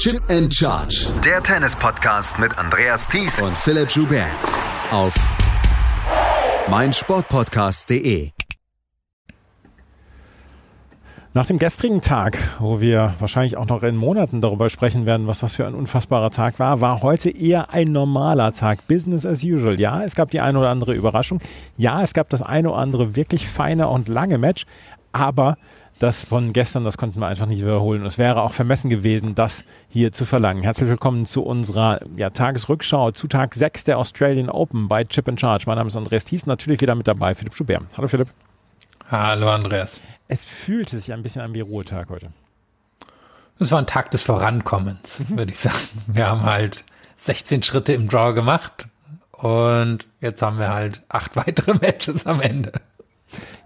Chip and Charge. Der Tennis-Podcast mit Andreas Thies und Philipp Joubert. Auf meinsportpodcast.de. Nach dem gestrigen Tag, wo wir wahrscheinlich auch noch in Monaten darüber sprechen werden, was das für ein unfassbarer Tag war, war heute eher ein normaler Tag. Business as usual. Ja, es gab die eine oder andere Überraschung. Ja, es gab das eine oder andere wirklich feine und lange Match. Aber das von gestern, das konnten wir einfach nicht wiederholen. es wäre auch vermessen gewesen, das hier zu verlangen. Herzlich willkommen zu unserer ja, Tagesrückschau zu Tag 6 der Australian Open bei Chip and Charge. Mein Name ist Andreas Thies, natürlich wieder mit dabei, Philipp Schubert. Hallo Philipp. Hallo Andreas. Es fühlte sich ein bisschen an wie Ruhetag heute. Es war ein Tag des Vorankommens, mhm. würde ich sagen. Wir haben halt 16 Schritte im Draw gemacht und jetzt haben wir halt acht weitere Matches am Ende.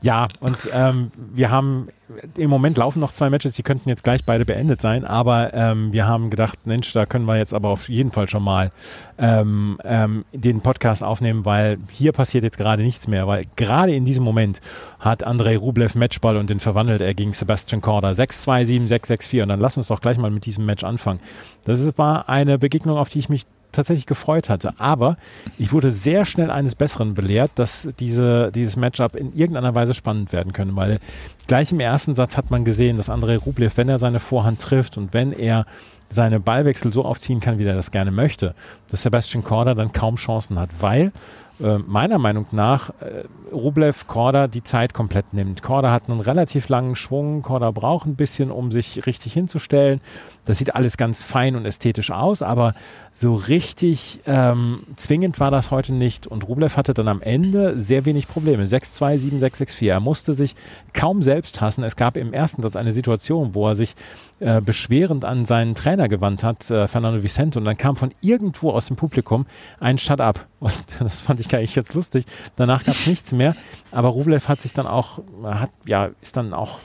Ja, und ähm, wir haben im Moment laufen noch zwei Matches, die könnten jetzt gleich beide beendet sein, aber ähm, wir haben gedacht, Mensch, da können wir jetzt aber auf jeden Fall schon mal ähm, ähm, den Podcast aufnehmen, weil hier passiert jetzt gerade nichts mehr, weil gerade in diesem Moment hat Andrei Rublev Matchball und den verwandelt er gegen Sebastian Korda 6-2, 7-6, 6-4 und dann wir uns doch gleich mal mit diesem Match anfangen. Das war eine Begegnung, auf die ich mich tatsächlich gefreut hatte. Aber ich wurde sehr schnell eines Besseren belehrt, dass diese, dieses Matchup in irgendeiner Weise spannend werden können, weil gleich im ersten Satz hat man gesehen, dass Andrei Rublev, wenn er seine Vorhand trifft und wenn er seine Ballwechsel so aufziehen kann, wie er das gerne möchte, dass Sebastian Korda dann kaum Chancen hat, weil äh, meiner Meinung nach äh, Rublev Korda die Zeit komplett nimmt. Korda hat einen relativ langen Schwung, Korda braucht ein bisschen, um sich richtig hinzustellen. Das sieht alles ganz fein und ästhetisch aus, aber so richtig ähm, zwingend war das heute nicht. Und Rublev hatte dann am Ende sehr wenig Probleme. 6-2, 7-6, 6-4. Er musste sich kaum selbst hassen. Es gab im ersten Satz eine Situation, wo er sich äh, beschwerend an seinen Trainer gewandt hat, äh, Fernando Vicente, und dann kam von irgendwo aus dem Publikum ein Shut-up. Und das fand ich eigentlich jetzt lustig. Danach gab es nichts mehr. Aber Rublev hat sich dann auch, hat, ja, ist dann auch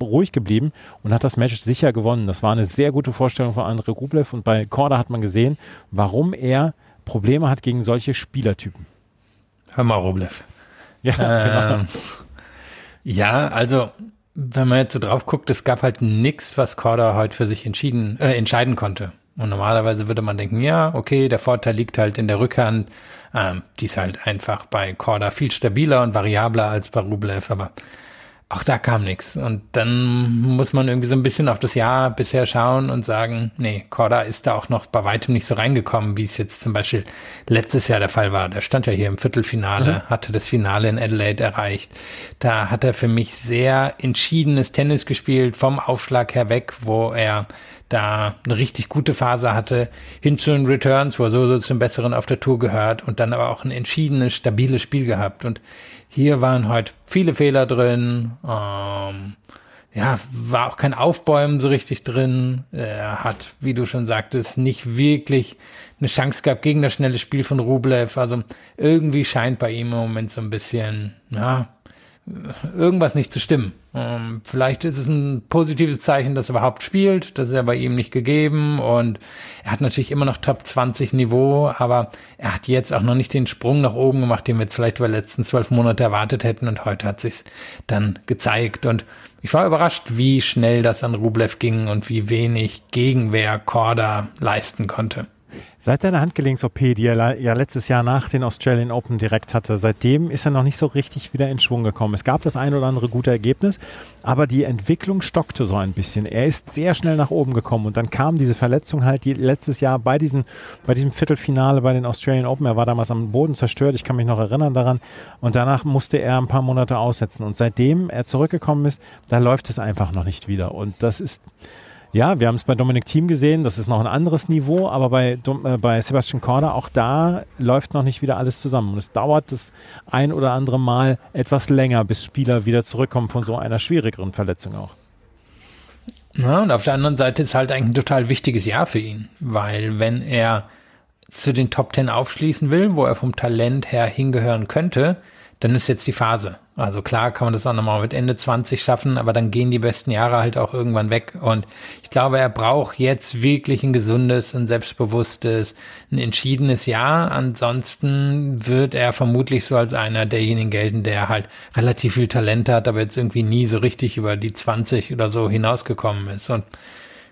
ruhig geblieben und hat das Match sicher gewonnen. Das war eine sehr gute Vorstellung von André Rublev und bei Korda hat man gesehen, warum er Probleme hat gegen solche Spielertypen. Hör mal, Rublev. Ja, genau. ähm, ja, also wenn man jetzt so drauf guckt, es gab halt nichts, was Korda heute für sich entschieden, äh, entscheiden konnte. Und normalerweise würde man denken, ja, okay, der Vorteil liegt halt in der Rückhand. Ähm, die ist halt einfach bei Korda viel stabiler und variabler als bei Rublev, aber auch da kam nichts. Und dann muss man irgendwie so ein bisschen auf das Jahr bisher schauen und sagen, nee, Korda ist da auch noch bei weitem nicht so reingekommen, wie es jetzt zum Beispiel letztes Jahr der Fall war. Der stand ja hier im Viertelfinale, mhm. hatte das Finale in Adelaide erreicht. Da hat er für mich sehr entschiedenes Tennis gespielt, vom Aufschlag her weg, wo er da eine richtig gute Phase hatte, hin zu den Returns, wo er so, so zum Besseren auf der Tour gehört und dann aber auch ein entschiedenes, stabiles Spiel gehabt. Und hier waren heute viele Fehler drin. Ähm, ja, war auch kein Aufbäumen so richtig drin. Er hat, wie du schon sagtest, nicht wirklich eine Chance gehabt gegen das schnelle Spiel von Rublev. Also irgendwie scheint bei ihm im Moment so ein bisschen, ja, irgendwas nicht zu stimmen. Ähm, vielleicht ist es ein positives Zeichen, dass er überhaupt spielt. Das ist ja bei ihm nicht gegeben. Und er hat natürlich immer noch Top 20 Niveau, aber er hat jetzt auch noch nicht den Sprung nach oben gemacht, den wir jetzt vielleicht über die letzten zwölf Monate erwartet hätten. Und heute hat sich dann gezeigt. Und ich war überrascht, wie schnell das an Rublev ging und wie wenig Gegenwehr Korda leisten konnte. Seit seiner Handgelenks-OP, die er ja letztes Jahr nach den Australian Open direkt hatte, seitdem ist er noch nicht so richtig wieder in Schwung gekommen. Es gab das ein oder andere gute Ergebnis, aber die Entwicklung stockte so ein bisschen. Er ist sehr schnell nach oben gekommen und dann kam diese Verletzung halt die letztes Jahr bei, diesen, bei diesem Viertelfinale bei den Australian Open. Er war damals am Boden zerstört, ich kann mich noch erinnern daran. Und danach musste er ein paar Monate aussetzen. Und seitdem er zurückgekommen ist, da läuft es einfach noch nicht wieder. Und das ist ja, wir haben es bei Dominik Thiem gesehen, das ist noch ein anderes Niveau, aber bei, äh, bei Sebastian Korda, auch da läuft noch nicht wieder alles zusammen. Und es dauert das ein oder andere Mal etwas länger, bis Spieler wieder zurückkommen von so einer schwierigeren Verletzung auch. Ja, und auf der anderen Seite ist halt eigentlich ein total wichtiges Jahr für ihn, weil wenn er zu den Top Ten aufschließen will, wo er vom Talent her hingehören könnte, dann ist jetzt die Phase. Also klar kann man das auch nochmal mit Ende 20 schaffen, aber dann gehen die besten Jahre halt auch irgendwann weg. Und ich glaube, er braucht jetzt wirklich ein gesundes, ein selbstbewusstes, ein entschiedenes Jahr. Ansonsten wird er vermutlich so als einer derjenigen gelten, der halt relativ viel Talent hat, aber jetzt irgendwie nie so richtig über die 20 oder so hinausgekommen ist. Und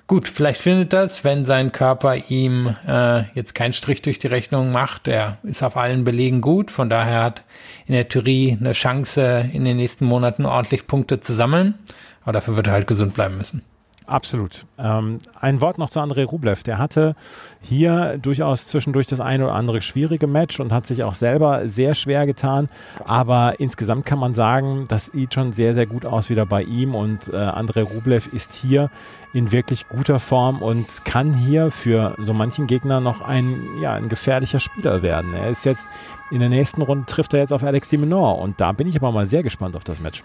gut, vielleicht findet das, wenn sein Körper ihm äh, jetzt keinen Strich durch die Rechnung macht. Er ist auf allen Belegen gut, von daher hat in der Theorie eine Chance, in den nächsten Monaten ordentlich Punkte zu sammeln. Aber dafür wird er halt gesund bleiben müssen. Absolut. Ähm, ein Wort noch zu Andrei Rublev. Der hatte hier durchaus zwischendurch das eine oder andere schwierige Match und hat sich auch selber sehr schwer getan. Aber insgesamt kann man sagen, das sieht schon sehr, sehr gut aus wieder bei ihm. Und äh, Andrei Rublev ist hier in wirklich guter Form und kann hier für so manchen Gegner noch ein, ja, ein gefährlicher Spieler werden. Er ist jetzt in der nächsten Runde trifft er jetzt auf Alex de Minaur und da bin ich aber mal sehr gespannt auf das Match.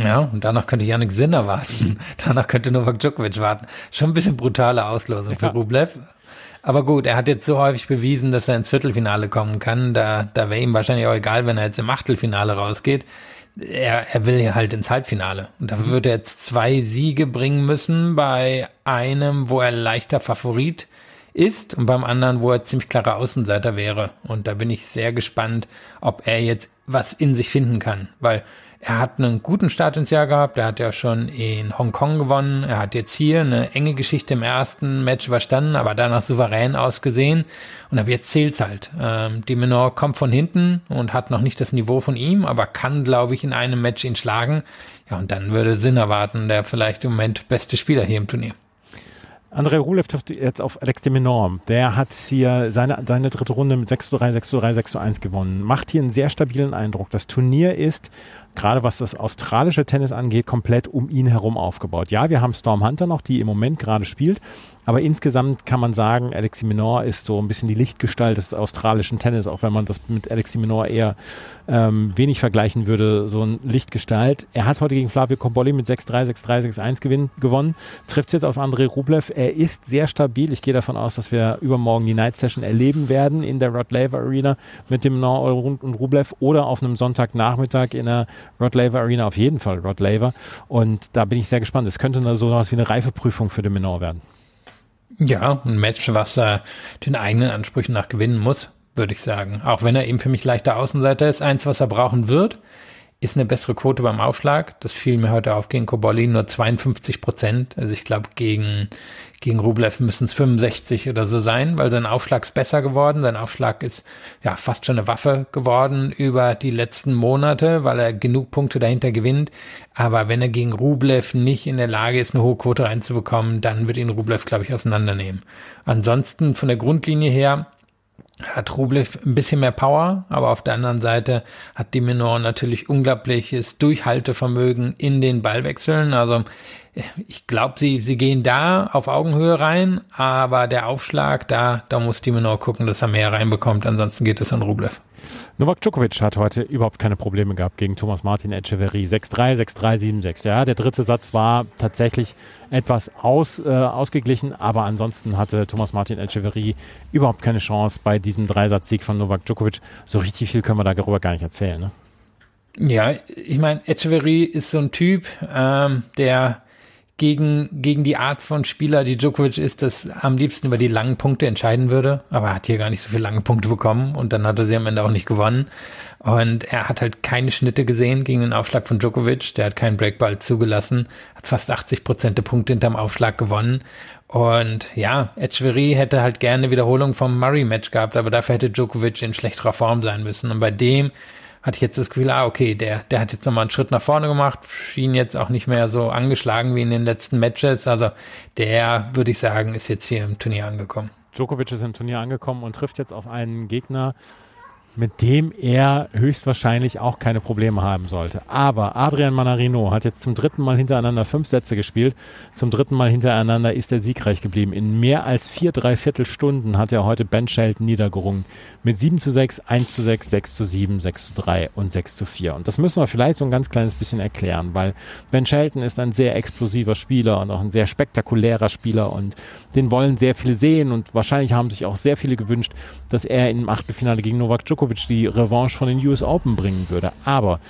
Ja, und danach könnte Yannick Sinner warten. danach könnte Novak Djokovic warten. Schon ein bisschen brutale Auslosung ja. für Rublev. Aber gut, er hat jetzt so häufig bewiesen, dass er ins Viertelfinale kommen kann. Da, da wäre ihm wahrscheinlich auch egal, wenn er jetzt im Achtelfinale rausgeht. Er, er will ja halt ins Halbfinale. Und dafür würde er jetzt zwei Siege bringen müssen bei einem, wo er leichter Favorit ist und beim anderen, wo er ziemlich klarer Außenseiter wäre. Und da bin ich sehr gespannt, ob er jetzt was in sich finden kann. Weil er hat einen guten Start ins Jahr gehabt. Er hat ja schon in Hongkong gewonnen. Er hat jetzt hier eine enge Geschichte im ersten Match überstanden, aber danach souverän ausgesehen. Und ab jetzt zählt's halt. Ähm, die Menor kommt von hinten und hat noch nicht das Niveau von ihm, aber kann, glaube ich, in einem Match ihn schlagen. Ja, und dann würde Sinn erwarten, der vielleicht im Moment beste Spieler hier im Turnier. Andrei Rublev trifft jetzt auf Alex de Minaur. Der hat hier seine, seine dritte Runde mit 6 zu 3, 6 zu 3, 6 zu 1 gewonnen. Macht hier einen sehr stabilen Eindruck. Das Turnier ist gerade was das australische Tennis angeht, komplett um ihn herum aufgebaut. Ja, wir haben Storm Hunter noch, die im Moment gerade spielt, aber insgesamt kann man sagen, Alexi Minor ist so ein bisschen die Lichtgestalt des australischen Tennis, auch wenn man das mit Alexi Minor eher ähm, wenig vergleichen würde, so ein Lichtgestalt. Er hat heute gegen Flavio Cobolli mit 6-3, 6-3, 6-1 gewonnen, trifft jetzt auf André Rublev. Er ist sehr stabil. Ich gehe davon aus, dass wir übermorgen die Night Session erleben werden in der Rod Laver Arena mit dem Minor und Rublev oder auf einem Sonntagnachmittag in der Rod Laver Arena auf jeden Fall Rod Laver. Und da bin ich sehr gespannt. Es könnte so was wie eine Reifeprüfung für den Menor werden. Ja, ein Match, was er den eigenen Ansprüchen nach gewinnen muss, würde ich sagen. Auch wenn er eben für mich leichter Außenseiter ist. Eins, was er brauchen wird, ist eine bessere Quote beim Aufschlag. Das fiel mir heute auf gegen Koboli, nur 52 Prozent. Also ich glaube, gegen, gegen Rublev müssen es 65 oder so sein, weil sein Aufschlag ist besser geworden. Sein Aufschlag ist ja fast schon eine Waffe geworden über die letzten Monate, weil er genug Punkte dahinter gewinnt. Aber wenn er gegen Rublev nicht in der Lage ist, eine hohe Quote reinzubekommen, dann wird ihn Rublev, glaube ich, auseinandernehmen. Ansonsten von der Grundlinie her hat Rublev ein bisschen mehr Power, aber auf der anderen Seite hat die Minor natürlich unglaubliches Durchhaltevermögen in den Ballwechseln. Also ich glaube, sie, sie gehen da auf Augenhöhe rein, aber der Aufschlag, da, da muss die Minor gucken, dass er mehr reinbekommt. Ansonsten geht es an Rublev. Novak Djokovic hat heute überhaupt keine Probleme gehabt gegen Thomas Martin Echeverry. 6-3, 6-3, 7-6. Ja, der dritte Satz war tatsächlich etwas aus, äh, ausgeglichen, aber ansonsten hatte Thomas Martin Echeverry überhaupt keine Chance bei diesem Dreisatzsieg von Novak Djokovic. So richtig viel können wir darüber gar nicht erzählen. Ne? Ja, ich meine, Echeverry ist so ein Typ, ähm, der gegen, gegen die Art von Spieler, die Djokovic ist, das am liebsten über die langen Punkte entscheiden würde. Aber er hat hier gar nicht so viele lange Punkte bekommen und dann hat er sie am Ende auch nicht gewonnen. Und er hat halt keine Schnitte gesehen gegen den Aufschlag von Djokovic. Der hat keinen Breakball zugelassen, hat fast 80 Prozent der Punkte hinterm Aufschlag gewonnen. Und ja, Etcheverry hätte halt gerne Wiederholung vom Murray-Match gehabt, aber dafür hätte Djokovic in schlechterer Form sein müssen. Und bei dem hatte ich jetzt das Gefühl, ah, okay, der, der hat jetzt nochmal einen Schritt nach vorne gemacht, schien jetzt auch nicht mehr so angeschlagen wie in den letzten Matches. Also der, würde ich sagen, ist jetzt hier im Turnier angekommen. Djokovic ist im Turnier angekommen und trifft jetzt auf einen Gegner, mit dem er höchstwahrscheinlich auch keine Probleme haben sollte. Aber Adrian Manarino hat jetzt zum dritten Mal hintereinander fünf Sätze gespielt. Zum dritten Mal hintereinander ist er siegreich geblieben. In mehr als vier, drei Viertelstunden hat er heute Ben Shelton niedergerungen. Mit 7 zu 6, 1 zu 6, 6 zu 7, 6 zu 3 und 6 zu 4. Und das müssen wir vielleicht so ein ganz kleines bisschen erklären, weil Ben Shelton ist ein sehr explosiver Spieler und auch ein sehr spektakulärer Spieler und den wollen sehr viele sehen und wahrscheinlich haben sich auch sehr viele gewünscht, dass er im Achtelfinale gegen Novak Djokovic Djokovic die Revanche von den US Open bringen würde. Aber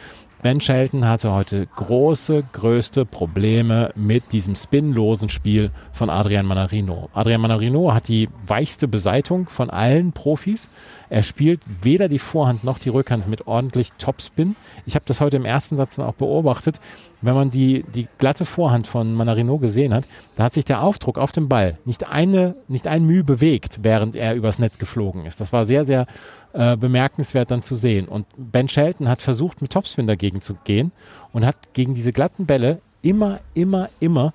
Ben Shelton hatte heute große, größte Probleme mit diesem spinlosen Spiel von Adrian Manarino. Adrian Manarino hat die weichste Beseitung von allen Profis. Er spielt weder die Vorhand noch die Rückhand mit ordentlich Topspin. Ich habe das heute im ersten Satz auch beobachtet. Wenn man die, die glatte Vorhand von Manarino gesehen hat, da hat sich der Aufdruck auf dem Ball nicht eine, nicht ein Mühe bewegt, während er übers Netz geflogen ist. Das war sehr, sehr äh, bemerkenswert dann zu sehen. Und Ben Shelton hat versucht, mit Topspin dagegen zu gehen und hat gegen diese glatten Bälle immer, immer, immer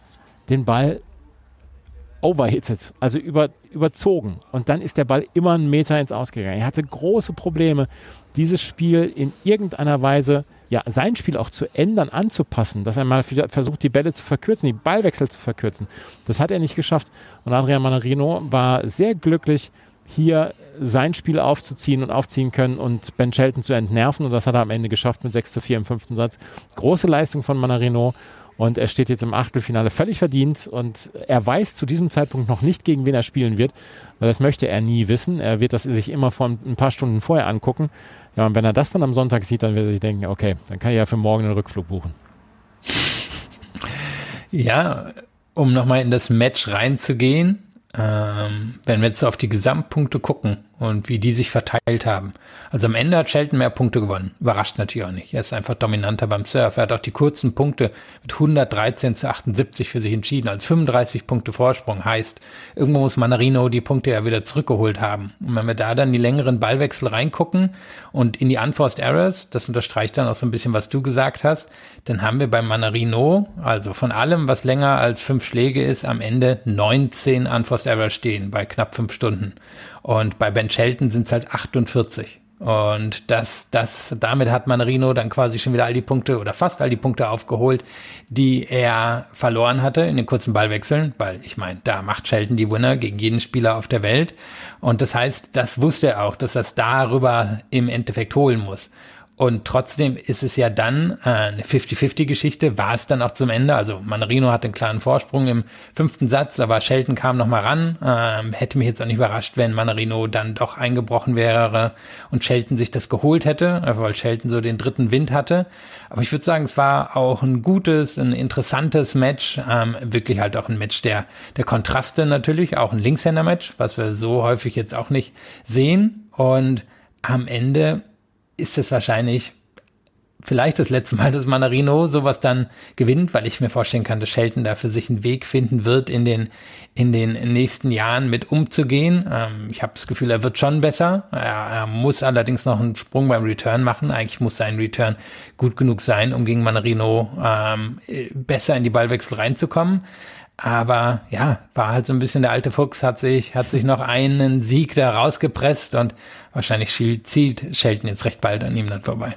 den Ball overhitted, also über, überzogen. Und dann ist der Ball immer einen Meter ins Ausgegangen. Er hatte große Probleme, dieses Spiel in irgendeiner Weise, ja, sein Spiel auch zu ändern, anzupassen, dass er mal versucht, die Bälle zu verkürzen, die Ballwechsel zu verkürzen. Das hat er nicht geschafft. Und Adrian Manarino war sehr glücklich, hier sein Spiel aufzuziehen und aufziehen können und Ben Shelton zu entnerven. Und das hat er am Ende geschafft mit 6 zu 4 im fünften Satz. Große Leistung von Manarino. Und er steht jetzt im Achtelfinale völlig verdient und er weiß zu diesem Zeitpunkt noch nicht, gegen wen er spielen wird, weil das möchte er nie wissen. Er wird das sich immer vor ein paar Stunden vorher angucken. Ja, und wenn er das dann am Sonntag sieht, dann wird er sich denken, okay, dann kann ich ja für morgen einen Rückflug buchen. Ja, um nochmal in das Match reinzugehen, ähm, wenn wir jetzt auf die Gesamtpunkte gucken und wie die sich verteilt haben. Also am Ende hat Shelton mehr Punkte gewonnen. Überrascht natürlich auch nicht. Er ist einfach dominanter beim Surf. Er hat auch die kurzen Punkte mit 113 zu 78 für sich entschieden. Als 35 Punkte Vorsprung heißt, irgendwo muss Manarino die Punkte ja wieder zurückgeholt haben. Und wenn wir da dann die längeren Ballwechsel reingucken und in die Unforced Errors, das unterstreicht dann auch so ein bisschen, was du gesagt hast, dann haben wir beim Manarino, also von allem, was länger als fünf Schläge ist, am Ende 19 Unforced Errors stehen bei knapp fünf Stunden. Und bei Ben Shelton sind es halt 48. Und das, das, damit hat Manarino dann quasi schon wieder all die Punkte oder fast all die Punkte aufgeholt, die er verloren hatte in den kurzen Ballwechseln, weil ich meine, da macht Shelton die Winner gegen jeden Spieler auf der Welt. Und das heißt, das wusste er auch, dass er es darüber im Endeffekt holen muss. Und trotzdem ist es ja dann äh, eine 50-50-Geschichte, war es dann auch zum Ende. Also Manarino hat einen klaren Vorsprung im fünften Satz, aber Shelton kam noch mal ran. Ähm, hätte mich jetzt auch nicht überrascht, wenn Manarino dann doch eingebrochen wäre und Shelton sich das geholt hätte, weil Shelton so den dritten Wind hatte. Aber ich würde sagen, es war auch ein gutes, ein interessantes Match. Ähm, wirklich halt auch ein Match der, der Kontraste natürlich, auch ein Linkshänder-Match, was wir so häufig jetzt auch nicht sehen. Und am Ende ist es wahrscheinlich vielleicht das letzte Mal, dass Manarino sowas dann gewinnt, weil ich mir vorstellen kann, dass Shelton da für sich einen Weg finden wird, in den, in den nächsten Jahren mit umzugehen. Ähm, ich habe das Gefühl, er wird schon besser. Er, er, muss allerdings noch einen Sprung beim Return machen. Eigentlich muss sein Return gut genug sein, um gegen Manarino ähm, besser in die Ballwechsel reinzukommen. Aber ja, war halt so ein bisschen der alte Fuchs, hat sich, hat sich noch einen Sieg da rausgepresst und wahrscheinlich zielt Shelton jetzt recht bald an ihm dann vorbei.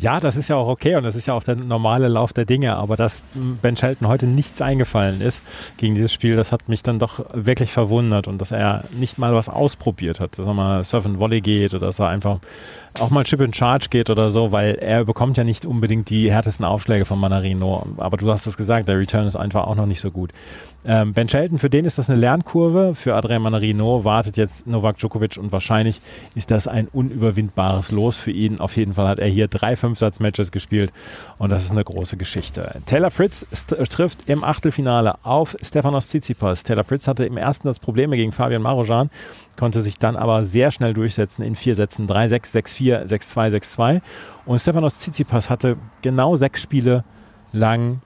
Ja, das ist ja auch okay und das ist ja auch der normale Lauf der Dinge, aber dass Ben Shelton heute nichts eingefallen ist gegen dieses Spiel, das hat mich dann doch wirklich verwundert und dass er nicht mal was ausprobiert hat, dass er mal Surf and Volley geht oder dass er einfach auch mal Chip and Charge geht oder so, weil er bekommt ja nicht unbedingt die härtesten Aufschläge von Manarino. Aber du hast es gesagt, der Return ist einfach auch noch nicht so gut. Ähm, ben Shelton, für den ist das eine Lernkurve. Für Adrian Manarino wartet jetzt Novak Djokovic und wahrscheinlich ist das ein unüberwindbares Los für ihn. Auf jeden Fall hat er hier drei Fünfsatz-Matches gespielt und das ist eine große Geschichte. Taylor Fritz trifft im Achtelfinale auf Stefanos Tsitsipas. Taylor Fritz hatte im ersten Satz Probleme gegen Fabian Marojan konnte sich dann aber sehr schnell durchsetzen in vier Sätzen 3-6, 6-4, 6-2, 6-2. Und Stefanos Tsitsipas hatte genau sechs Spiele lang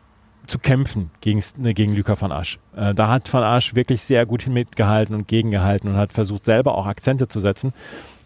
zu kämpfen gegen, ne, gegen Luca van Asch. Äh, da hat van Asch wirklich sehr gut mitgehalten und gegengehalten und hat versucht, selber auch Akzente zu setzen.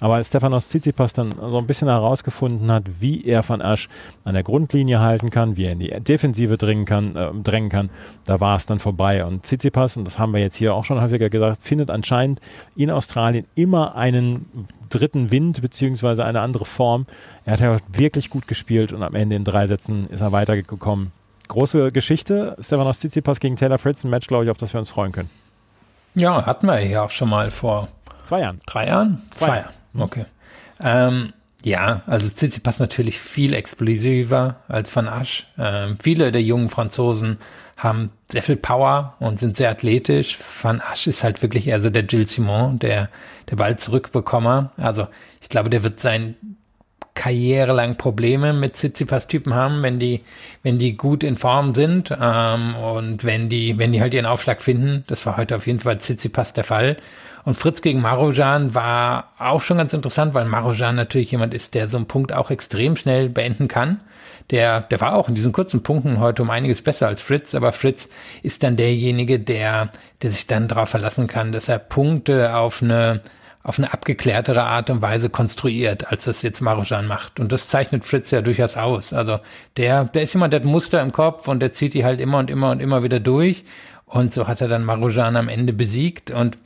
Aber als Stefanos Tsitsipas dann so ein bisschen herausgefunden hat, wie er Van Asch an der Grundlinie halten kann, wie er in die Defensive drängen kann, äh, drängen kann, da war es dann vorbei. Und Tsitsipas, und das haben wir jetzt hier auch schon häufiger gesagt, findet anscheinend in Australien immer einen dritten Wind beziehungsweise eine andere Form. Er hat ja wirklich gut gespielt und am Ende in drei Sätzen ist er weitergekommen. Große Geschichte. Stefanos Tsitsipas gegen Taylor Fritz, ein Match, glaube ich, auf das wir uns freuen können. Ja, hatten wir ja auch schon mal vor zwei Jahren. Drei Jahren? Zwei, Zwei Jahren. Okay. Ähm, ja, also Tsitsipas natürlich viel explosiver als Van Asch. Ähm, viele der jungen Franzosen haben sehr viel Power und sind sehr athletisch. Van Asch ist halt wirklich eher so der Gilles Simon, der, der Ball zurückbekommer. Also ich glaube, der wird sein karrierelang Probleme mit Tsitsipas-Typen haben, wenn die, wenn die gut in Form sind ähm, und wenn die, wenn die halt ihren Aufschlag finden. Das war heute auf jeden Fall Tsitsipas der Fall. Und Fritz gegen Marujan war auch schon ganz interessant, weil Marujan natürlich jemand ist, der so einen Punkt auch extrem schnell beenden kann. Der, der war auch in diesen kurzen Punkten heute um einiges besser als Fritz, aber Fritz ist dann derjenige, der, der sich dann darauf verlassen kann, dass er Punkte auf eine, auf eine abgeklärtere Art und Weise konstruiert, als das jetzt Marujan macht. Und das zeichnet Fritz ja durchaus aus. Also der, der ist jemand, der hat Muster im Kopf und der zieht die halt immer und immer und immer wieder durch. Und so hat er dann Marujan am Ende besiegt und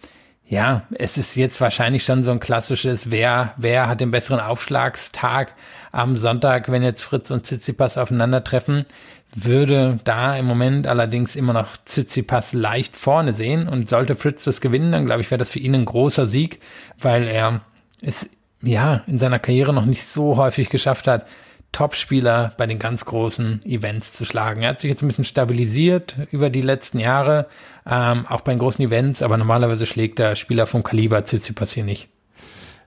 ja, es ist jetzt wahrscheinlich schon so ein klassisches, wer, wer hat den besseren Aufschlagstag am Sonntag, wenn jetzt Fritz und Tsitsipas aufeinandertreffen, würde da im Moment allerdings immer noch Tsitsipas leicht vorne sehen und sollte Fritz das gewinnen, dann glaube ich, wäre das für ihn ein großer Sieg, weil er es ja in seiner Karriere noch nicht so häufig geschafft hat, Topspieler bei den ganz großen Events zu schlagen. Er hat sich jetzt ein bisschen stabilisiert über die letzten Jahre, ähm, auch bei den großen Events, aber normalerweise schlägt der Spieler vom Kaliber Tsitsipas hier nicht.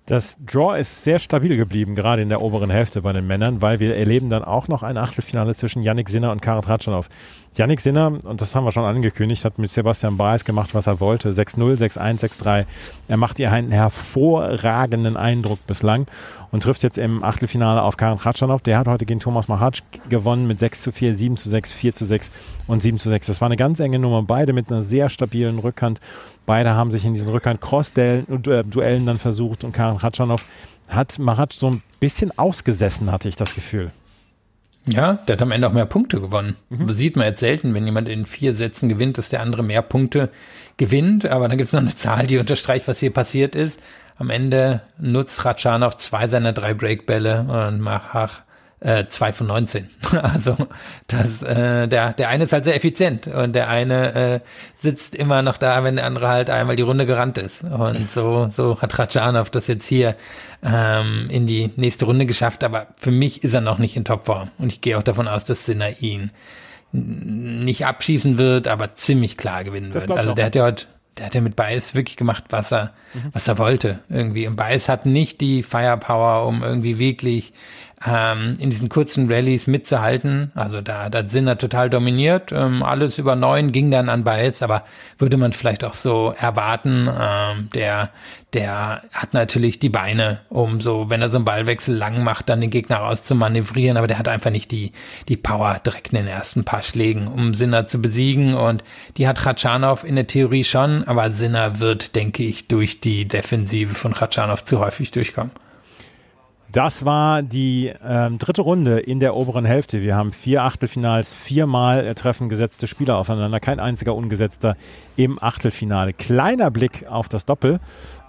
Das Draw ist sehr stabil geblieben, gerade in der oberen Hälfte bei den Männern, weil wir erleben dann auch noch ein Achtelfinale zwischen Yannick Sinner und Karin Ratschanow. Yannick Sinner, und das haben wir schon angekündigt, hat mit Sebastian Baez gemacht, was er wollte. 6-0, 6-1, 6-3. Er macht ihr einen hervorragenden Eindruck bislang und trifft jetzt im Achtelfinale auf Karin Ratschanow. Der hat heute gegen Thomas Mahatsch gewonnen mit 6 zu 4, 7 zu 6, 4 zu 6 und 7 zu 6. Das war eine ganz enge Nummer. Beide mit einer sehr stabilen Rückhand. Beide haben sich in diesen Rückhand-Cross-Duellen äh, dann versucht und Karin Ratschanow hat Mahatsch so ein bisschen ausgesessen, hatte ich das Gefühl. Ja, der hat am Ende auch mehr Punkte gewonnen. Mhm. Das sieht man jetzt selten, wenn jemand in vier Sätzen gewinnt, dass der andere mehr Punkte gewinnt. Aber dann gibt es noch eine Zahl, die unterstreicht, was hier passiert ist. Am Ende nutzt Ratschanow zwei seiner drei Breakbälle und Machach äh, 2 von 19. Also das, äh, der, der eine ist halt sehr effizient und der eine äh, sitzt immer noch da, wenn der andere halt einmal die Runde gerannt ist. Und so, so hat Ratschanow das jetzt hier ähm, in die nächste Runde geschafft, aber für mich ist er noch nicht in Topform. Und ich gehe auch davon aus, dass Sinner ihn nicht abschießen wird, aber ziemlich klar gewinnen wird. Also der hat ja heute der hat ja mit Bias wirklich gemacht, was er, mhm. was er wollte. Irgendwie. Und Bias hat nicht die Firepower, um irgendwie wirklich ähm, in diesen kurzen Rallyes mitzuhalten. Also da, da sind total dominiert. Ähm, alles über neun ging dann an Bias, aber würde man vielleicht auch so erwarten. Ähm, der, der hat natürlich die Beine, um so, wenn er so einen Ballwechsel lang macht, dann den Gegner rauszumanövrieren, aber der hat einfach nicht die, die Power direkt in den ersten paar Schlägen, um Sinner zu besiegen. Und die hat Ratschanow in der Theorie schon, aber Sinner wird, denke ich, durch die Defensive von Ratschanow zu häufig durchkommen. Das war die ähm, dritte Runde in der oberen Hälfte. Wir haben vier Achtelfinals, viermal treffen gesetzte Spieler aufeinander, kein einziger ungesetzter im Achtelfinale. Kleiner Blick auf das Doppel.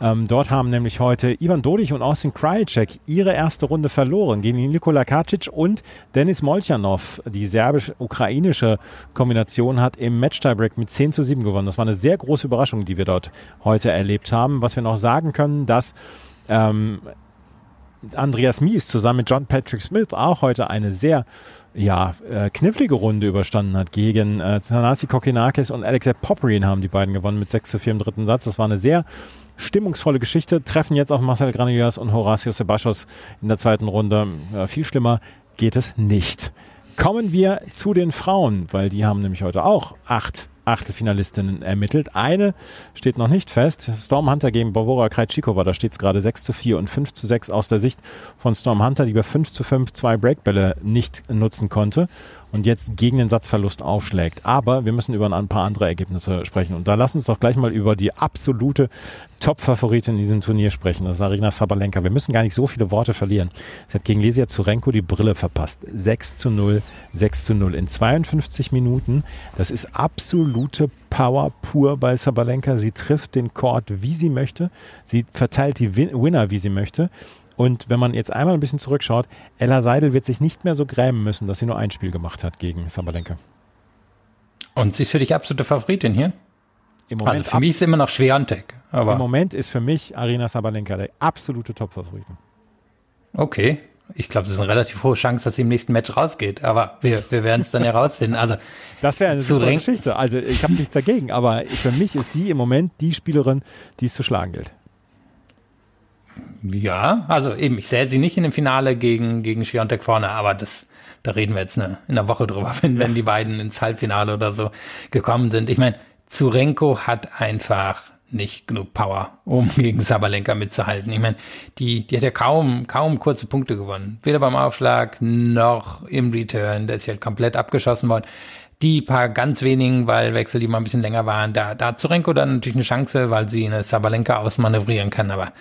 Ähm, dort haben nämlich heute Ivan Dodig und Austin Krajicek ihre erste Runde verloren gegen Nikola Kacic und Denis Molchanov. Die serbisch-ukrainische Kombination hat im Match-Tiebreak mit 10 zu 7 gewonnen. Das war eine sehr große Überraschung, die wir dort heute erlebt haben. Was wir noch sagen können, dass ähm, Andreas Mies zusammen mit John Patrick Smith auch heute eine sehr ja, äh, knifflige Runde überstanden hat gegen äh, Thanasi Kokinakis und Alexei Popperin haben die beiden gewonnen mit 6 zu 4 im dritten Satz. Das war eine sehr stimmungsvolle Geschichte. Treffen jetzt auch Marcel Granollers und Horacio Sebastos in der zweiten Runde. Äh, viel schlimmer geht es nicht. Kommen wir zu den Frauen, weil die haben nämlich heute auch acht Achtelfinalistinnen ermittelt. Eine steht noch nicht fest. Storm Hunter gegen Barbora Krejcikova. Da steht es gerade 6 zu 4 und 5 zu 6 aus der Sicht von Storm Hunter, die bei 5 zu 5 zwei Breakbälle nicht nutzen konnte und jetzt gegen den Satzverlust aufschlägt. Aber wir müssen über ein paar andere Ergebnisse sprechen. Und da lass uns doch gleich mal über die absolute Top-Favoritin in diesem Turnier sprechen. Das ist Arina Sabalenka. Wir müssen gar nicht so viele Worte verlieren. Sie hat gegen Lesia Zurenko die Brille verpasst. 6 zu 0, 6 zu 0 in 52 Minuten. Das ist absolute Power pur bei Sabalenka. Sie trifft den Court, wie sie möchte. Sie verteilt die Winner, wie sie möchte. Und wenn man jetzt einmal ein bisschen zurückschaut, Ella Seidel wird sich nicht mehr so grämen müssen, dass sie nur ein Spiel gemacht hat gegen Sabalenka. Und sie ist für dich absolute Favoritin hier? Im Moment also für mich ist immer noch Schwerantek. Im Moment ist für mich Arina Sabalenka der absolute Top-Favoritin. Okay. Ich glaube, das ist eine relativ hohe Chance, dass sie im nächsten Match rausgeht. Aber wir, wir werden es dann herausfinden. Also, das wäre eine super Geschichte. Also ich habe nichts dagegen. Aber für mich ist sie im Moment die Spielerin, die es zu schlagen gilt. Ja, also eben, ich sehe sie nicht in dem Finale gegen, gegen Schiontek vorne, aber das, da reden wir jetzt eine, in einer Woche drüber, wenn, wenn die beiden ins Halbfinale oder so gekommen sind. Ich meine, Zurenko hat einfach nicht genug Power, um gegen Sabalenka mitzuhalten. Ich meine, die, die hat ja kaum, kaum kurze Punkte gewonnen. Weder beim Aufschlag noch im Return. Der ist ja halt komplett abgeschossen worden. Die paar ganz wenigen Ballwechsel, die mal ein bisschen länger waren, da, da hat Zurenko dann natürlich eine Chance, weil sie eine Sabalenka ausmanövrieren kann, aber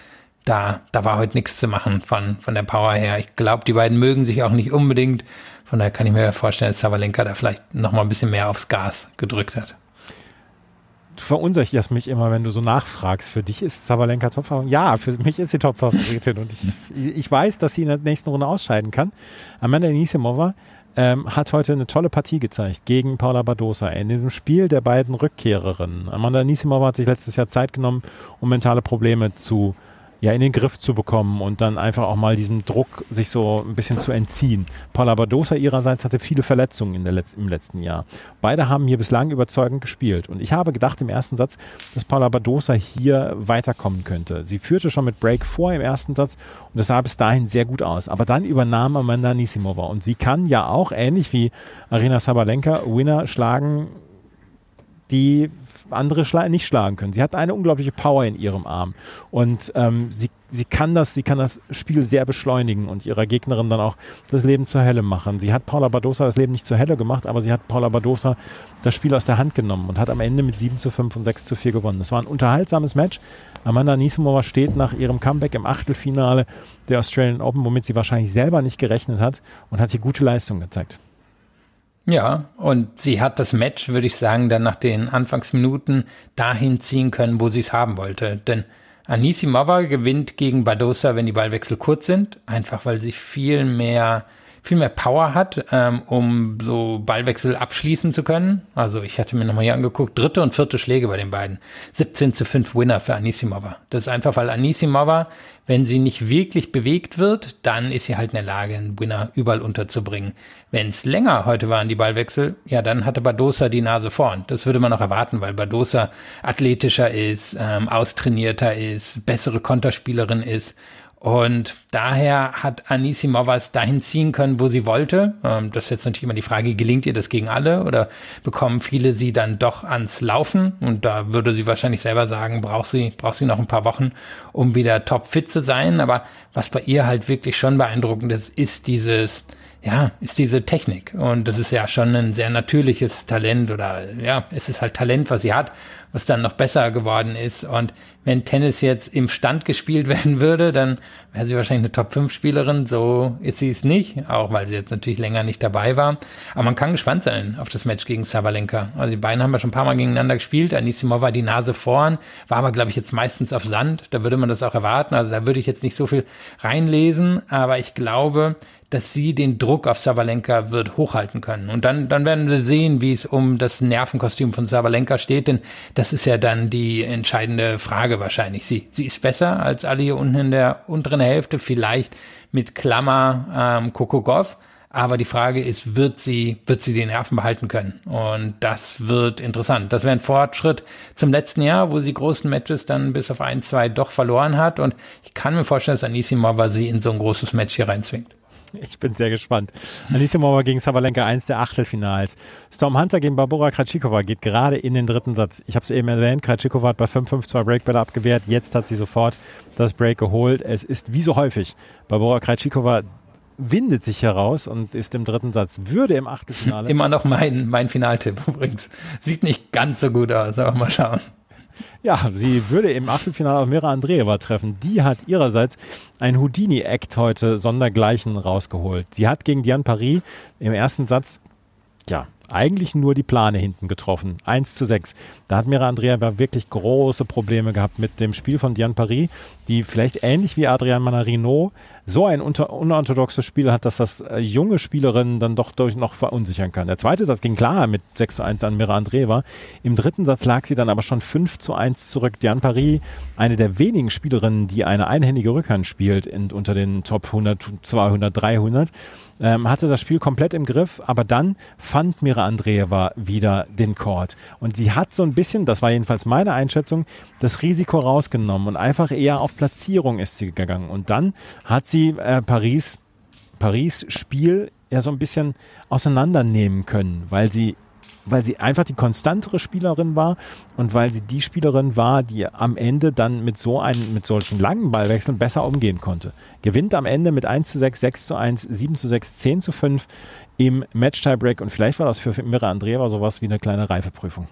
da, da war heute nichts zu machen von, von der Power her. Ich glaube, die beiden mögen sich auch nicht unbedingt. Von daher kann ich mir vorstellen, dass Sabalenka da vielleicht noch mal ein bisschen mehr aufs Gas gedrückt hat du verunsicherst mich immer, wenn du so nachfragst. Für dich ist Sabalenka Topfavoritin? Ja, für mich ist sie Topfavoritin und ich, ich weiß, dass sie in der nächsten Runde ausscheiden kann. Amanda Anisimova ähm, hat heute eine tolle Partie gezeigt gegen Paula Badosa in dem Spiel der beiden Rückkehrerinnen. Amanda Anisimova hat sich letztes Jahr Zeit genommen, um mentale Probleme zu ja in den Griff zu bekommen und dann einfach auch mal diesem Druck sich so ein bisschen zu entziehen. Paula Badosa ihrerseits hatte viele Verletzungen in der Letz im letzten Jahr. Beide haben hier bislang überzeugend gespielt und ich habe gedacht im ersten Satz, dass Paula Badosa hier weiterkommen könnte. Sie führte schon mit Break vor im ersten Satz und das sah bis dahin sehr gut aus. Aber dann übernahm Amanda Nisimova und sie kann ja auch ähnlich wie Arena Sabalenka Winner schlagen, die andere schla nicht schlagen können. Sie hat eine unglaubliche Power in ihrem Arm und ähm, sie, sie kann das, sie kann das Spiel sehr beschleunigen und ihrer Gegnerin dann auch das Leben zur Hölle machen. Sie hat Paula Badosa das Leben nicht zur Hölle gemacht, aber sie hat Paula Badosa das Spiel aus der Hand genommen und hat am Ende mit 7 zu 5 und 6 zu 4 gewonnen. Das war ein unterhaltsames Match. Amanda Nisimova steht nach ihrem Comeback im Achtelfinale der Australian Open, womit sie wahrscheinlich selber nicht gerechnet hat und hat hier gute Leistung gezeigt. Ja, und sie hat das Match, würde ich sagen, dann nach den Anfangsminuten dahin ziehen können, wo sie es haben wollte. Denn Anisimova gewinnt gegen Badosa, wenn die Ballwechsel kurz sind, einfach weil sie viel mehr viel mehr Power hat, ähm, um so Ballwechsel abschließen zu können. Also ich hatte mir nochmal hier angeguckt, dritte und vierte Schläge bei den beiden. 17 zu 5 Winner für Anisimova. Das ist einfach, weil Anisimova, wenn sie nicht wirklich bewegt wird, dann ist sie halt in der Lage, einen Winner überall unterzubringen. Wenn es länger heute waren, die Ballwechsel, ja, dann hatte Badosa die Nase vorn. Das würde man auch erwarten, weil Badosa athletischer ist, ähm, austrainierter ist, bessere Konterspielerin ist und daher hat Anisimova es dahin ziehen können, wo sie wollte. Ähm, das ist jetzt natürlich immer die Frage, gelingt ihr das gegen alle oder bekommen viele sie dann doch ans Laufen? Und da würde sie wahrscheinlich selber sagen, braucht sie, braucht sie noch ein paar Wochen, um wieder topfit zu sein. Aber was bei ihr halt wirklich schon beeindruckend ist, ist dieses, ja, ist diese Technik. Und das ist ja schon ein sehr natürliches Talent oder ja, es ist halt Talent, was sie hat, was dann noch besser geworden ist. Und wenn Tennis jetzt im Stand gespielt werden würde, dann wäre sie wahrscheinlich eine Top-5-Spielerin. So ist sie es nicht, auch weil sie jetzt natürlich länger nicht dabei war. Aber man kann gespannt sein auf das Match gegen Sabalenka. Also die beiden haben ja schon ein paar Mal gegeneinander gespielt. Anisimova die Nase vorn, war aber, glaube ich, jetzt meistens auf Sand. Da würde man das auch erwarten. Also da würde ich jetzt nicht so viel reinlesen. Aber ich glaube, dass sie den Druck auf Savalenka wird hochhalten können. Und dann, dann werden wir sehen, wie es um das Nervenkostüm von Savalenka steht, denn das ist ja dann die entscheidende Frage wahrscheinlich. Sie, sie ist besser als alle hier unten in der unteren Hälfte, vielleicht mit Klammer ähm, Kokogov. Aber die Frage ist, wird sie, wird sie die Nerven behalten können? Und das wird interessant. Das wäre ein Fortschritt zum letzten Jahr, wo sie großen Matches dann bis auf ein, zwei doch verloren hat. Und ich kann mir vorstellen, dass Anisimova sie in so ein großes Match hier reinzwingt. Ich bin sehr gespannt. Anisimova gegen Sabalenka, eins der Achtelfinals. Storm Hunter gegen Barbora Krajcikova geht gerade in den dritten Satz. Ich habe es eben erwähnt, Krajcikova hat bei 5-5 zwei Breakbälle abgewehrt. Jetzt hat sie sofort das Break geholt. Es ist wie so häufig. Barbora Krajcikova windet sich heraus und ist im dritten Satz. Würde im Achtelfinale. Immer noch mein, mein Finaltipp übrigens. Sieht nicht ganz so gut aus, aber mal schauen. Ja, sie würde im Achtelfinale auf Mira Andreeva treffen. Die hat ihrerseits ein Houdini-Act heute sondergleichen rausgeholt. Sie hat gegen Diane Paris im ersten Satz, ja, eigentlich nur die Plane hinten getroffen. 1 zu 6. Da hat Mira Andrea wirklich große Probleme gehabt mit dem Spiel von Diane Paris, die vielleicht ähnlich wie Adrian Manarino so ein unorthodoxes Spiel hat, dass das äh, junge Spielerinnen dann doch durch noch verunsichern kann. Der zweite Satz ging klar mit 6 zu 1 an Mira Andreeva. Im dritten Satz lag sie dann aber schon 5 zu 1 zurück. Diane Paris, eine der wenigen Spielerinnen, die eine einhändige Rückhand spielt in, unter den Top 100, 200, 300 ähm, hatte das Spiel komplett im Griff, aber dann fand Mira Andreeva wieder den Court. Und sie hat so ein bisschen, das war jedenfalls meine Einschätzung, das Risiko rausgenommen und einfach eher auf Platzierung ist sie gegangen. Und dann hat sie äh, Paris, Paris Spiel ja so ein bisschen auseinandernehmen können, weil sie weil sie einfach die konstantere Spielerin war und weil sie die Spielerin war, die am Ende dann mit so einem, mit solchen langen Ballwechseln besser umgehen konnte. Gewinnt am Ende mit 1 zu 6, 6 zu 1, 7 zu 6, 10 zu 5 im Match-Tiebreak und vielleicht war das für Mira Andreeva sowas wie eine kleine Reifeprüfung.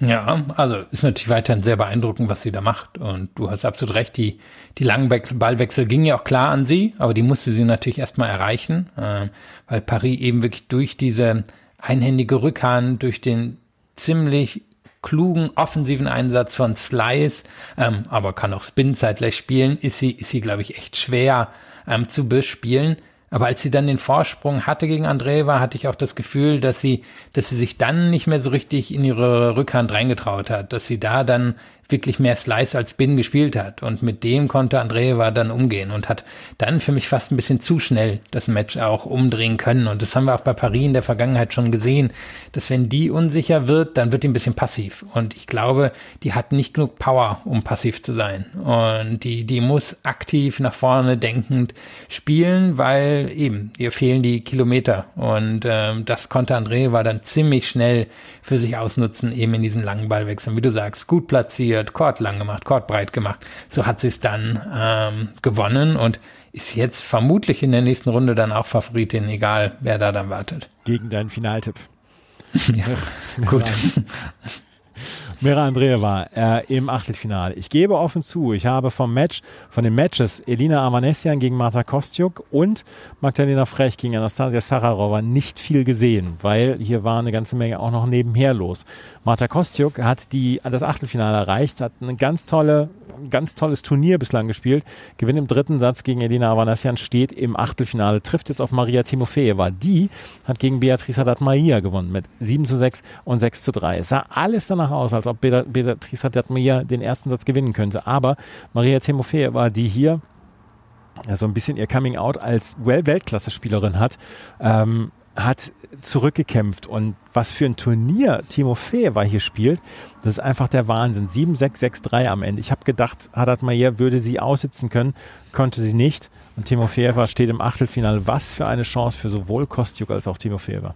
Ja, also ist natürlich weiterhin sehr beeindruckend, was sie da macht. Und du hast absolut recht, die, die langen Ballwechsel gingen ja auch klar an sie, aber die musste sie natürlich erstmal erreichen, äh, weil Paris eben wirklich durch diese einhändige Rückhand durch den ziemlich klugen offensiven Einsatz von Slice, ähm, aber kann auch Spin zeitgleich spielen, ist sie, ist sie, glaube ich, echt schwer ähm, zu bespielen. Aber als sie dann den Vorsprung hatte gegen Andreeva, hatte ich auch das Gefühl, dass sie, dass sie sich dann nicht mehr so richtig in ihre Rückhand reingetraut hat, dass sie da dann wirklich mehr Slice als Bin gespielt hat. Und mit dem konnte Andreeva dann umgehen und hat dann für mich fast ein bisschen zu schnell das Match auch umdrehen können. Und das haben wir auch bei Paris in der Vergangenheit schon gesehen, dass wenn die unsicher wird, dann wird die ein bisschen passiv. Und ich glaube, die hat nicht genug Power, um passiv zu sein. Und die, die muss aktiv nach vorne denkend spielen, weil eben ihr fehlen die Kilometer. Und ähm, das konnte Andreeva dann ziemlich schnell für sich ausnutzen, eben in diesen langen Ballwechseln, wie du sagst, gut platziert, Court lang gemacht, Court breit gemacht. So hat sie es dann ähm, gewonnen und ist jetzt vermutlich in der nächsten Runde dann auch Favoritin, egal wer da dann wartet. Gegen deinen Finaltipp. ja, gut. Mira Andreeva äh, im Achtelfinale. Ich gebe offen zu, ich habe vom Match, von den Matches Elina Avanesian gegen Marta Kostiuk und Magdalena Frech gegen Anastasia Sararova nicht viel gesehen, weil hier war eine ganze Menge auch noch nebenher los. Marta Kostiuk hat die, das Achtelfinale erreicht, hat eine ganz tolle ganz tolles Turnier bislang gespielt. Gewinnt im dritten Satz gegen Elina Avanassian, steht im Achtelfinale, trifft jetzt auf Maria Timofeeva. Die hat gegen Beatrice Haddad-Maia gewonnen mit 7 zu 6 und 6 zu 3. Es sah alles danach aus, als ob Beatrice Haddad-Maia den ersten Satz gewinnen könnte. Aber Maria Timofeeva, die hier so ein bisschen ihr Coming Out als Weltklasse-Spielerin hat, ähm, hat zurückgekämpft. Und was für ein Turnier Timo Timofeeva hier spielt, das ist einfach der Wahnsinn. 7-6-6-3 am Ende. Ich habe gedacht, Haddad Mayer würde sie aussitzen können, konnte sie nicht. Und Timo Timofeeva steht im Achtelfinale. Was für eine Chance für sowohl Kostjuk als auch Timo Timofeeva.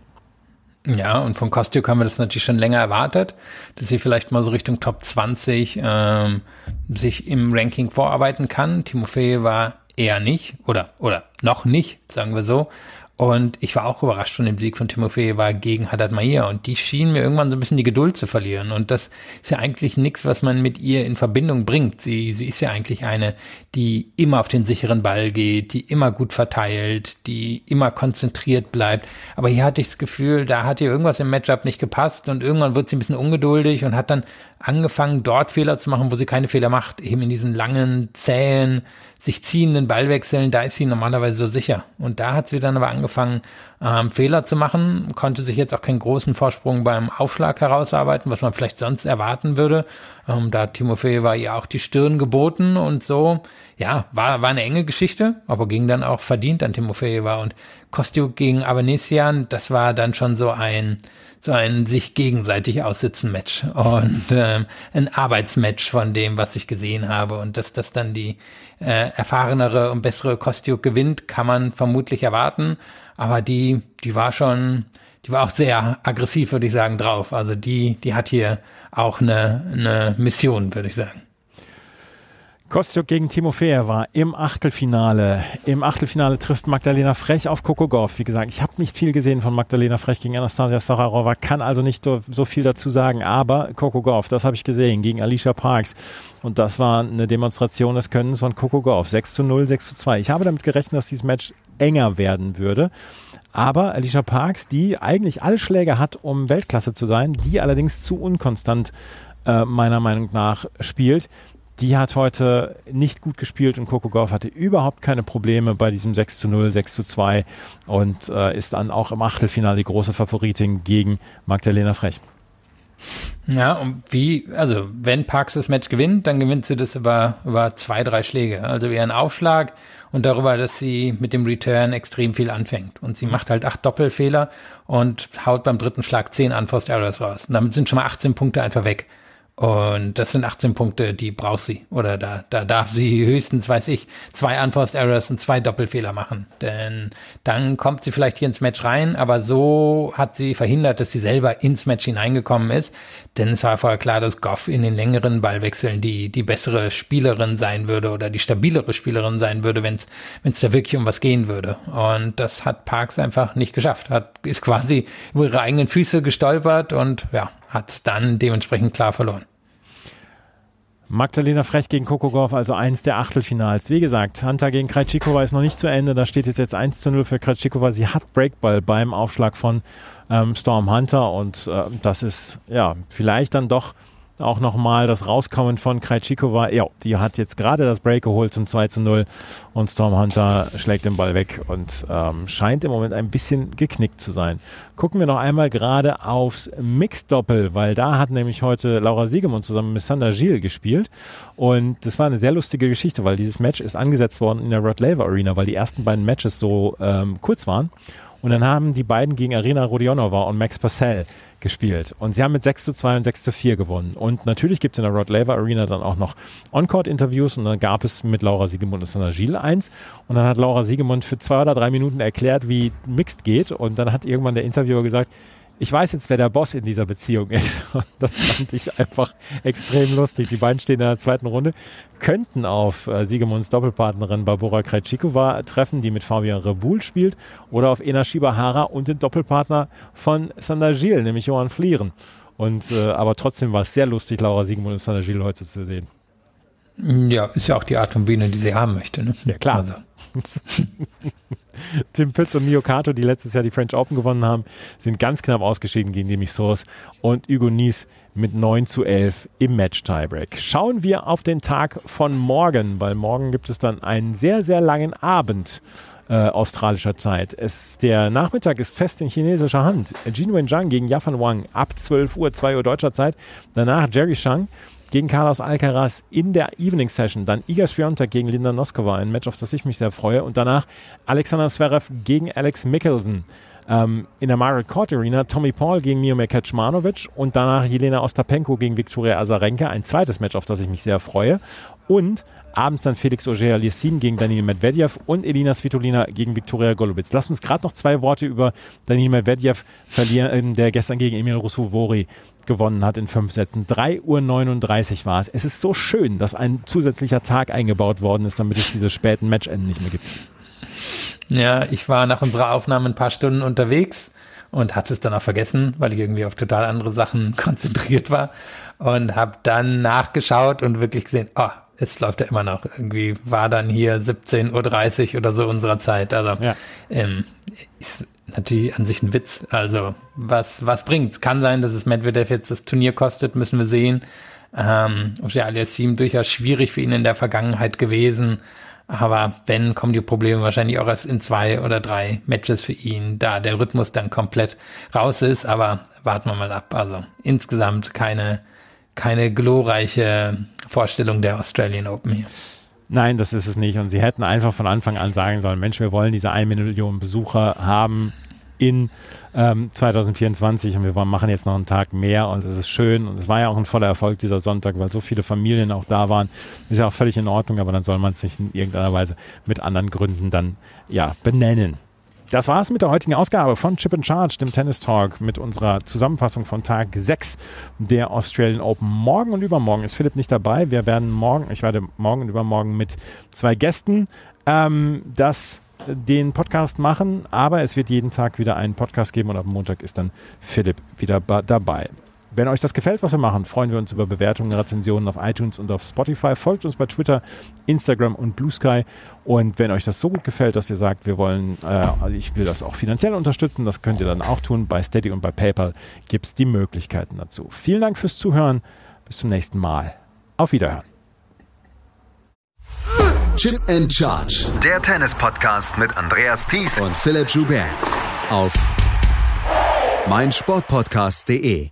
Ja, und von Kostjuk haben wir das natürlich schon länger erwartet, dass sie vielleicht mal so Richtung Top 20 ähm, sich im Ranking vorarbeiten kann. Timo Timofeeva eher nicht oder, oder noch nicht, sagen wir so. Und ich war auch überrascht von dem Sieg von Timofey war gegen Haddad Maia und die schien mir irgendwann so ein bisschen die Geduld zu verlieren. Und das ist ja eigentlich nichts, was man mit ihr in Verbindung bringt. Sie, sie ist ja eigentlich eine, die immer auf den sicheren Ball geht, die immer gut verteilt, die immer konzentriert bleibt. Aber hier hatte ich das Gefühl, da hat ihr irgendwas im Matchup nicht gepasst und irgendwann wird sie ein bisschen ungeduldig und hat dann angefangen, dort Fehler zu machen, wo sie keine Fehler macht. Eben in diesen langen, zähen, sich ziehenden Ballwechseln, da ist sie normalerweise so sicher. Und da hat sie dann aber angefangen, ähm, Fehler zu machen, konnte sich jetzt auch keinen großen Vorsprung beim Aufschlag herausarbeiten, was man vielleicht sonst erwarten würde. Ähm, da hat Timofey war ihr auch die Stirn geboten und so. Ja, war, war eine enge Geschichte, aber ging dann auch verdient an Timofey war. Und Kostjuk gegen Avanesian, das war dann schon so ein, so ein sich gegenseitig aussitzen Match und ähm, ein Arbeitsmatch von dem, was ich gesehen habe und dass das dann die äh, erfahrenere und bessere Kostjuk gewinnt, kann man vermutlich erwarten, aber die, die war schon, die war auch sehr aggressiv, würde ich sagen, drauf. Also die, die hat hier auch eine, eine Mission, würde ich sagen. Kostjuk gegen Timofeja war im Achtelfinale. Im Achtelfinale trifft Magdalena Frech auf Coco Gauff. Wie gesagt, ich habe nicht viel gesehen von Magdalena Frech gegen Anastasia Sararova, kann also nicht so viel dazu sagen. Aber Coco Gauff, das habe ich gesehen, gegen Alicia Parks. Und das war eine Demonstration des Könnens von Coco Gauff. 6 zu 0, 6 zu 2. Ich habe damit gerechnet, dass dieses Match enger werden würde. Aber Alicia Parks, die eigentlich alle Schläge hat, um Weltklasse zu sein, die allerdings zu unkonstant äh, meiner Meinung nach spielt, die hat heute nicht gut gespielt und Coco Gauff hatte überhaupt keine Probleme bei diesem 6 zu 0, 6 zu 2 und äh, ist dann auch im Achtelfinale die große Favoritin gegen Magdalena Frech. Ja, und wie, also wenn Parks das Match gewinnt, dann gewinnt sie das über, über zwei, drei Schläge. Also ihren Aufschlag und darüber, dass sie mit dem Return extrem viel anfängt. Und sie macht halt acht Doppelfehler und haut beim dritten Schlag zehn Unforced Errors raus. Und damit sind schon mal 18 Punkte einfach weg. Und das sind 18 Punkte, die braucht sie. Oder da, da darf sie höchstens, weiß ich, zwei Unforced Errors und zwei Doppelfehler machen. Denn dann kommt sie vielleicht hier ins Match rein, aber so hat sie verhindert, dass sie selber ins Match hineingekommen ist. Denn es war vorher klar, dass Goff in den längeren Ballwechseln die, die bessere Spielerin sein würde oder die stabilere Spielerin sein würde, wenn es da wirklich um was gehen würde. Und das hat Parks einfach nicht geschafft. Hat, ist quasi über ihre eigenen Füße gestolpert und ja, hat dann dementsprechend klar verloren. Magdalena Frech gegen Coco Golf, also eins der Achtelfinals. Wie gesagt, Hunter gegen Krajcikova ist noch nicht zu Ende. Da steht jetzt, jetzt 1 zu 0 für Krajcikova. Sie hat Breakball beim Aufschlag von ähm, Storm Hunter und äh, das ist ja vielleicht dann doch auch nochmal das Rauskommen von Krajcikova. Ja, die hat jetzt gerade das Break geholt zum 2 zu 0 und Storm Hunter schlägt den Ball weg und ähm, scheint im Moment ein bisschen geknickt zu sein. Gucken wir noch einmal gerade aufs Mixdoppel, weil da hat nämlich heute Laura Siegemund zusammen mit Sander Gilles gespielt und das war eine sehr lustige Geschichte, weil dieses Match ist angesetzt worden in der Rod Laver Arena, weil die ersten beiden Matches so ähm, kurz waren und dann haben die beiden gegen Arena Rodionova und Max Purcell gespielt. Und sie haben mit 6 zu 2 und 6 zu 4 gewonnen. Und natürlich gibt es in der Rod Laver Arena dann auch noch On-Court-Interviews und dann gab es mit Laura Siegemund und Sandra Gilles eins. Und dann hat Laura Siegemund für zwei oder drei Minuten erklärt, wie Mixed geht. Und dann hat irgendwann der Interviewer gesagt, ich weiß jetzt, wer der Boss in dieser Beziehung ist. Und das fand ich einfach extrem lustig. Die beiden stehen in der zweiten Runde, könnten auf äh, Siegemunds Doppelpartnerin Barbora Krejcikova treffen, die mit Fabian Rebul spielt, oder auf Ena Shibahara und den Doppelpartner von Sander nämlich Johann Flieren. Und, äh, aber trotzdem war es sehr lustig, Laura Siegemund und Sander heute zu sehen. Ja, ist ja auch die Art von Biene, die sie haben möchte. Ne? Ja, klar. Also. Tim Pütz und Mio Kato, die letztes Jahr die French Open gewonnen haben, sind ganz knapp ausgeschieden gegen Demi Source und Hugo Nies mit 9 zu 11 im Match-Tiebreak. Schauen wir auf den Tag von morgen, weil morgen gibt es dann einen sehr, sehr langen Abend äh, australischer Zeit. Es, der Nachmittag ist fest in chinesischer Hand. Jin Wenjiang gegen Yafan Wang ab 12 Uhr, 2 Uhr deutscher Zeit. Danach Jerry Shang gegen Carlos Alcaraz in der Evening Session. Dann Iga Swiatek gegen Linda Noskova, ein Match, auf das ich mich sehr freue. Und danach Alexander Zverev gegen Alex Mickelson. Ähm, in der Margaret Court Arena Tommy Paul gegen Miomir Kecmanovic und danach Jelena Ostapenko gegen Viktoria Azarenka. Ein zweites Match, auf das ich mich sehr freue. Und abends dann Felix Auger-Aliassime gegen Daniel Medvedev und Elina Svitolina gegen Viktoria Golubitz. Lass uns gerade noch zwei Worte über Daniel Medvedev verlieren, der gestern gegen Emil Rousseau-Vori gewonnen hat in fünf Sätzen. 3.39 Uhr war es. Es ist so schön, dass ein zusätzlicher Tag eingebaut worden ist, damit es diese späten Matchenden nicht mehr gibt. Ja, ich war nach unserer Aufnahme ein paar Stunden unterwegs und hatte es dann auch vergessen, weil ich irgendwie auf total andere Sachen konzentriert war und habe dann nachgeschaut und wirklich gesehen, oh, es läuft ja immer noch. Irgendwie war dann hier 17.30 Uhr oder so unserer Zeit. Also ja. ähm, ist natürlich an sich ein Witz. Also was, was bringt's? Kann sein, dass es Medvedev jetzt das Turnier kostet, müssen wir sehen. Ähm, Ogier Aliassim durchaus schwierig für ihn in der Vergangenheit gewesen. Aber wenn, kommen die Probleme wahrscheinlich auch erst in zwei oder drei Matches für ihn, da der Rhythmus dann komplett raus ist. Aber warten wir mal ab. Also insgesamt keine, keine glorreiche Vorstellung der Australian Open hier. Nein, das ist es nicht. Und sie hätten einfach von Anfang an sagen sollen, Mensch, wir wollen diese 1 Million Besucher haben in ähm, 2024 und wir machen jetzt noch einen Tag mehr und es ist schön und es war ja auch ein voller Erfolg dieser Sonntag, weil so viele Familien auch da waren. Ist ja auch völlig in Ordnung, aber dann soll man es nicht in irgendeiner Weise mit anderen Gründen dann ja benennen. Das war's mit der heutigen Ausgabe von Chip and Charge, dem Tennis Talk, mit unserer Zusammenfassung von Tag 6 der Australian Open. Morgen und übermorgen ist Philipp nicht dabei. Wir werden morgen, ich werde morgen und übermorgen mit zwei Gästen ähm, das den Podcast machen, aber es wird jeden Tag wieder einen Podcast geben und am Montag ist dann Philipp wieder dabei. Wenn euch das gefällt, was wir machen, freuen wir uns über Bewertungen, Rezensionen auf iTunes und auf Spotify. Folgt uns bei Twitter, Instagram und Blue Sky. Und wenn euch das so gut gefällt, dass ihr sagt, wir wollen, äh, ich will das auch finanziell unterstützen, das könnt ihr dann auch tun. Bei Steady und bei PayPal gibt es die Möglichkeiten dazu. Vielen Dank fürs Zuhören. Bis zum nächsten Mal. Auf Wiederhören. Chip and Charge. Der Tennis-Podcast mit Andreas Thies und Philipp Joubert. Auf meinsportpodcast.de.